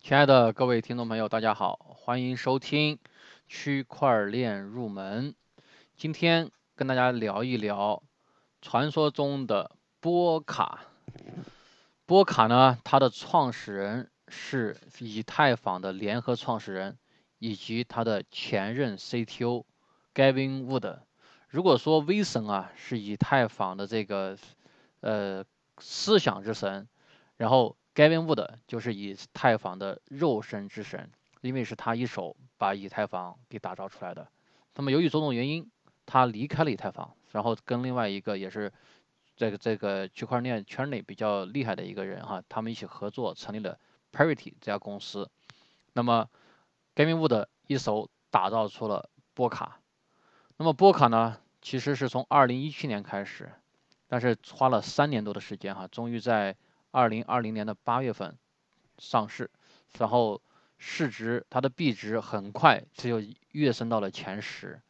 亲爱的各位听众朋友，大家好，欢迎收听区块链入门。今天跟大家聊一聊传说中的波卡。波卡呢，它的创始人是以太坊的联合创始人，以及他的前任 CTO Gavin Wood。如果说 V 神啊是以太坊的这个呃思想之神，然后 Gavin Wood 就是以太坊的肉身之神，因为是他一手把以太坊给打造出来的。那么由于种种原因，他离开了以太坊，然后跟另外一个也是这个这个区块链圈内比较厉害的一个人哈，他们一起合作成立了 Parity 这家公司。那么 Gavin Wood 一手打造出了波卡。那么波卡呢，其实是从2017年开始，但是花了三年多的时间哈，终于在。二零二零年的八月份上市，然后市值它的币值很快就跃升到了前十，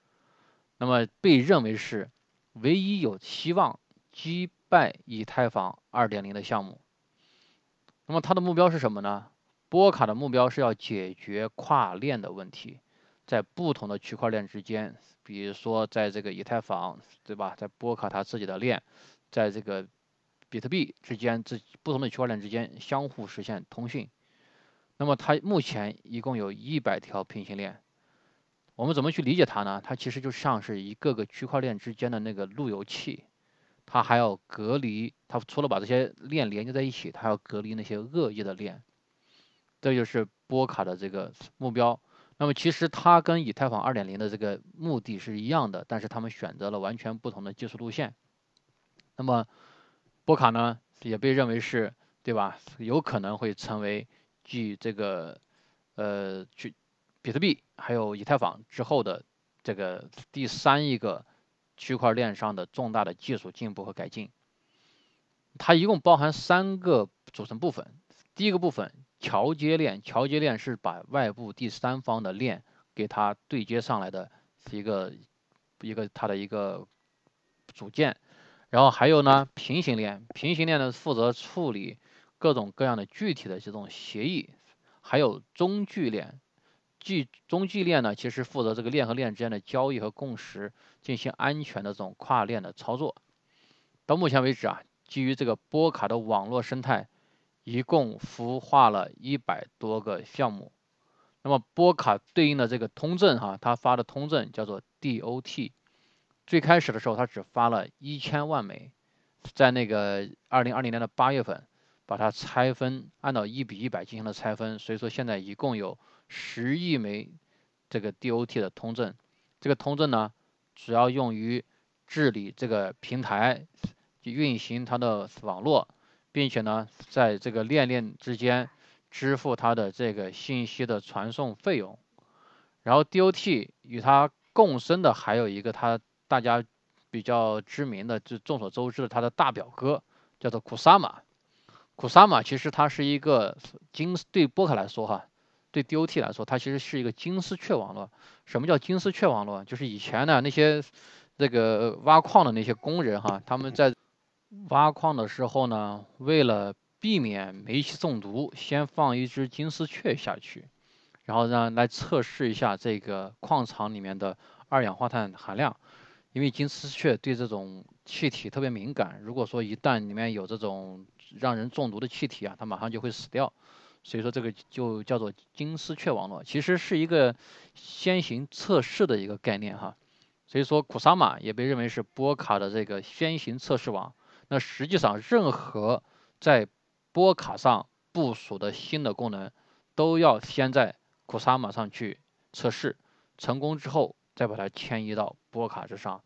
那么被认为是唯一有希望击败以太坊二点零的项目。那么它的目标是什么呢？波卡的目标是要解决跨链的问题，在不同的区块链之间，比如说在这个以太坊，对吧？在波卡它自己的链，在这个。比特币之间，这不同的区块链之间相互实现通讯。那么它目前一共有一百条平行链。我们怎么去理解它呢？它其实就像是一个个区块链之间的那个路由器，它还要隔离。它除了把这些链连接在一起，它要隔离那些恶意的链。这就是波卡的这个目标。那么其实它跟以太坊二点零的这个目的是一样的，但是他们选择了完全不同的技术路线。那么。波卡呢也被认为是，对吧？有可能会成为继这个呃，去比特币还有以太坊之后的这个第三一个区块链上的重大的技术进步和改进。它一共包含三个组成部分。第一个部分桥接链，桥接链是把外部第三方的链给它对接上来的一个一个它的一个组件。然后还有呢，平行链，平行链呢负责处理各种各样的具体的这种协议，还有中距链，距中距链呢其实负责这个链和链之间的交易和共识，进行安全的这种跨链的操作。到目前为止啊，基于这个波卡的网络生态，一共孵化了一百多个项目。那么波卡对应的这个通证哈，它发的通证叫做 DOT。最开始的时候，他只发了一千万枚，在那个二零二零年的八月份，把它拆分，按照一比一百进行了拆分，所以说现在一共有十亿枚这个 DOT 的通证。这个通证呢，主要用于治理这个平台，运行它的网络，并且呢，在这个链链之间支付它的这个信息的传送费用。然后 DOT 与它共生的还有一个它。大家比较知名的，就众所周知的，他的大表哥叫做库萨玛。库萨玛其实它是一个金对波克来说哈，对 DOT 来说，它其实是一个金丝雀网络。什么叫金丝雀网络？就是以前呢那些这个挖矿的那些工人哈，他们在挖矿的时候呢，为了避免煤气中毒，先放一只金丝雀下去，然后让来测试一下这个矿场里面的二氧化碳含量。因为金丝雀对这种气体特别敏感，如果说一旦里面有这种让人中毒的气体啊，它马上就会死掉。所以说这个就叫做金丝雀网络，其实是一个先行测试的一个概念哈。所以说库萨玛也被认为是波卡的这个先行测试网。那实际上任何在波卡上部署的新的功能，都要先在库萨玛上去测试，成功之后。再把它迁移到波卡之上，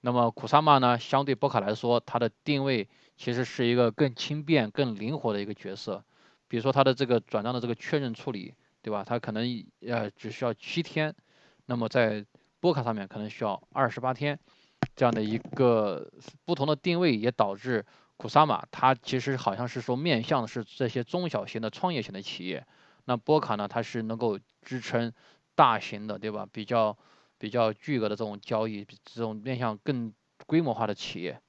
那么库萨玛呢？相对波卡来说，它的定位其实是一个更轻便、更灵活的一个角色。比如说它的这个转账的这个确认处理，对吧？它可能呃只需要七天，那么在波卡上面可能需要二十八天，这样的一个不同的定位也导致库萨玛它其实好像是说面向的是这些中小型的创业型的企业，那波卡呢，它是能够支撑大型的，对吧？比较。比较巨额的这种交易，这种面向更规模化的企业。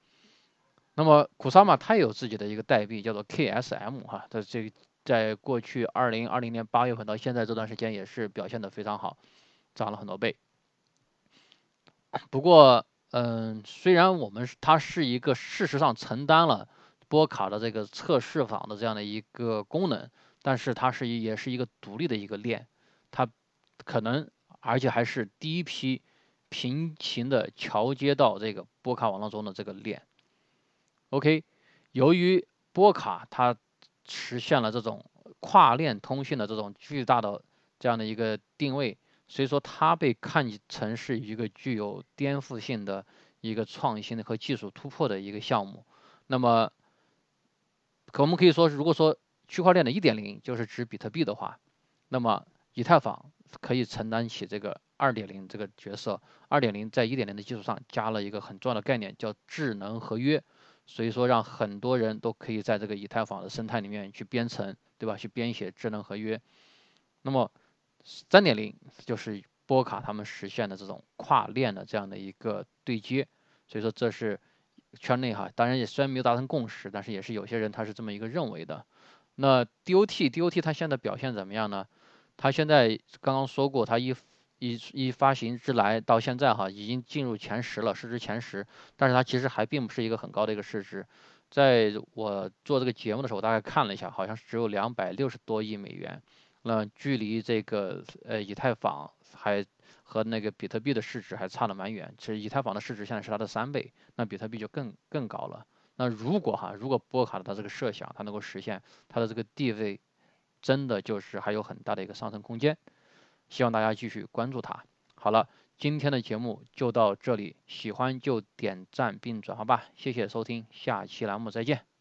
那么库萨玛它有自己的一个代币，叫做 KSM 哈，它这在过去二零二零年八月份到现在这段时间也是表现的非常好，涨了很多倍。不过，嗯，虽然我们它是一个事实上承担了波卡的这个测试坊的这样的一个功能，但是它是也是一个独立的一个链，它可能而且还是第一批平行的桥接到这个波卡网络中的这个链。OK，由于波卡它实现了这种跨链通讯的这种巨大的这样的一个定位。所以说，它被看成是一个具有颠覆性的一个创新的和技术突破的一个项目。那么，可我们可以说，如果说区块链的一点零就是指比特币的话，那么以太坊可以承担起这个二点零这个角色。二点零在一点零的基础上加了一个很重要的概念，叫智能合约。所以说，让很多人都可以在这个以太坊的生态里面去编程，对吧？去编写智能合约。那么，三点零就是波卡他们实现的这种跨链的这样的一个对接，所以说这是圈内哈，当然也虽然没有达成共识，但是也是有些人他是这么一个认为的。那 DOT DOT 它现在表现怎么样呢？它现在刚刚说过，它一一一发行之来到现在哈，已经进入前十了，市值前十，但是它其实还并不是一个很高的一个市值。在我做这个节目的时候，我大概看了一下，好像只有两百六十多亿美元。那距离这个呃以太坊还和那个比特币的市值还差得蛮远。其实以太坊的市值现在是它的三倍，那比特币就更更高了。那如果哈，如果波卡的它这个设想它能够实现，它的这个地位真的就是还有很大的一个上升空间。希望大家继续关注它。好了，今天的节目就到这里，喜欢就点赞并转发吧。谢谢收听，下期栏目再见。